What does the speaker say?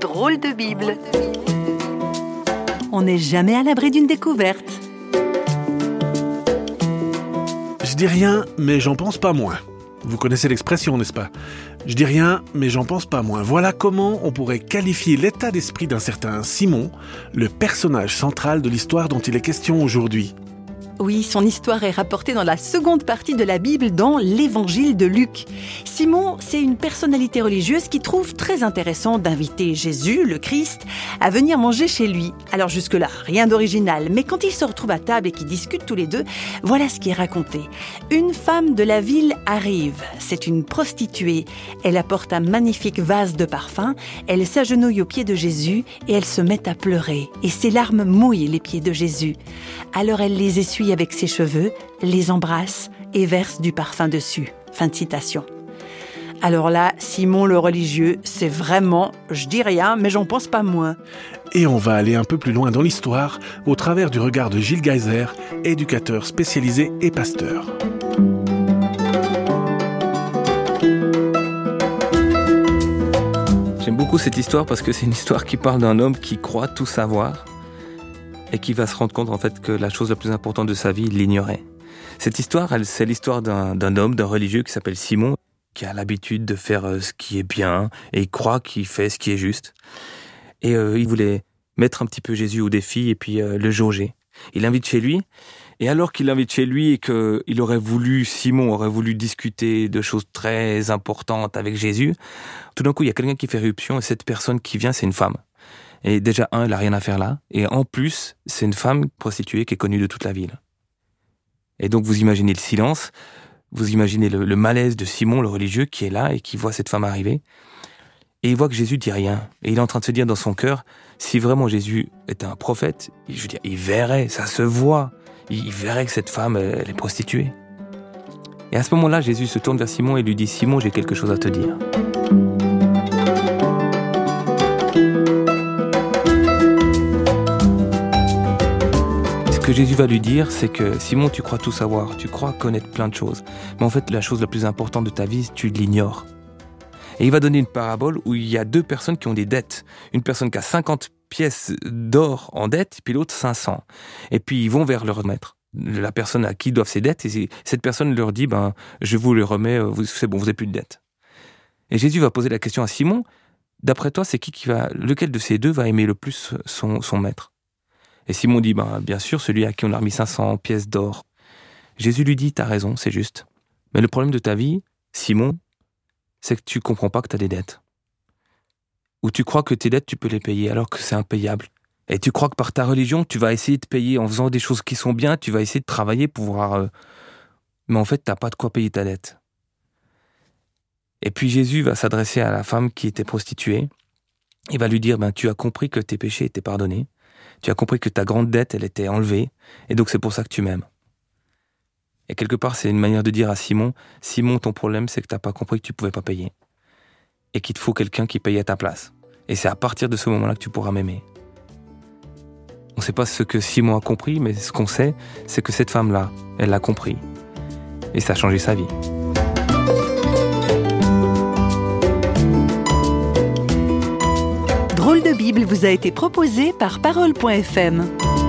Drôle de Bible. On n'est jamais à l'abri d'une découverte. Je dis rien, mais j'en pense pas moins. Vous connaissez l'expression, n'est-ce pas? Je dis rien, mais j'en pense pas moins. Voilà comment on pourrait qualifier l'état d'esprit d'un certain Simon, le personnage central de l'histoire dont il est question aujourd'hui. Oui, son histoire est rapportée dans la seconde partie de la Bible dans l'Évangile de Luc. Simon, c'est une personnalité religieuse qui trouve très intéressant d'inviter Jésus, le Christ, à venir manger chez lui. Alors jusque-là, rien d'original, mais quand ils se retrouvent à table et qu'ils discutent tous les deux, voilà ce qui est raconté. Une femme de la ville arrive, c'est une prostituée. Elle apporte un magnifique vase de parfum, elle s'agenouille aux pieds de Jésus et elle se met à pleurer. Et ses larmes mouillent les pieds de Jésus. Alors elle les essuie avec ses cheveux, les embrasse et verse du parfum dessus. Fin de citation. Alors là, Simon le religieux, c'est vraiment, je dis rien, mais j'en pense pas moins. Et on va aller un peu plus loin dans l'histoire au travers du regard de Gilles Geiser, éducateur spécialisé et pasteur. J'aime beaucoup cette histoire parce que c'est une histoire qui parle d'un homme qui croit tout savoir et qui va se rendre compte en fait que la chose la plus importante de sa vie, il l'ignorait. Cette histoire, c'est l'histoire d'un homme, d'un religieux qui s'appelle Simon, qui a l'habitude de faire euh, ce qui est bien et il croit qu'il fait ce qui est juste. Et euh, il voulait mettre un petit peu Jésus au défi et puis euh, le jauger. Il l'invite chez lui. Et alors qu'il l'invite chez lui et qu'il aurait voulu, Simon aurait voulu discuter de choses très importantes avec Jésus, tout d'un coup, il y a quelqu'un qui fait éruption et cette personne qui vient, c'est une femme. Et déjà, un, elle n'a rien à faire là. Et en plus, c'est une femme prostituée qui est connue de toute la ville. Et donc, vous imaginez le silence, vous imaginez le, malaise de Simon, le religieux, qui est là et qui voit cette femme arriver. Et il voit que Jésus dit rien. Et il est en train de se dire dans son cœur, si vraiment Jésus était un prophète, je veux dire, il verrait, ça se voit. Il verrait que cette femme, elle est prostituée. Et à ce moment-là, Jésus se tourne vers Simon et lui dit, Simon, j'ai quelque chose à te dire. Que Jésus va lui dire, c'est que Simon, tu crois tout savoir, tu crois connaître plein de choses, mais en fait, la chose la plus importante de ta vie, tu l'ignores. Et il va donner une parabole où il y a deux personnes qui ont des dettes. Une personne qui a 50 pièces d'or en dette, puis l'autre 500. Et puis ils vont vers leur maître, la personne à qui doivent ces dettes, et cette personne leur dit, ben, je vous les remets, c'est bon, vous n'avez plus de dettes. Et Jésus va poser la question à Simon, d'après toi, c'est qui qui va, lequel de ces deux va aimer le plus son, son maître? Et Simon dit, ben, bien sûr, celui à qui on a remis 500 pièces d'or. Jésus lui dit, t'as raison, c'est juste. Mais le problème de ta vie, Simon, c'est que tu comprends pas que tu as des dettes. Ou tu crois que tes dettes, tu peux les payer alors que c'est impayable. Et tu crois que par ta religion, tu vas essayer de payer en faisant des choses qui sont bien, tu vas essayer de travailler pour pouvoir... Euh, mais en fait, t'as pas de quoi payer ta dette. Et puis Jésus va s'adresser à la femme qui était prostituée. Il va lui dire, ben, tu as compris que tes péchés étaient pardonnés. Tu as compris que ta grande dette, elle était enlevée, et donc c'est pour ça que tu m'aimes. Et quelque part, c'est une manière de dire à Simon, Simon, ton problème, c'est que tu n'as pas compris que tu pouvais pas payer. Et qu'il te faut quelqu'un qui paye à ta place. Et c'est à partir de ce moment-là que tu pourras m'aimer. On ne sait pas ce que Simon a compris, mais ce qu'on sait, c'est que cette femme-là, elle l'a compris. Et ça a changé sa vie. De Bible vous a été proposé par Parole.fm.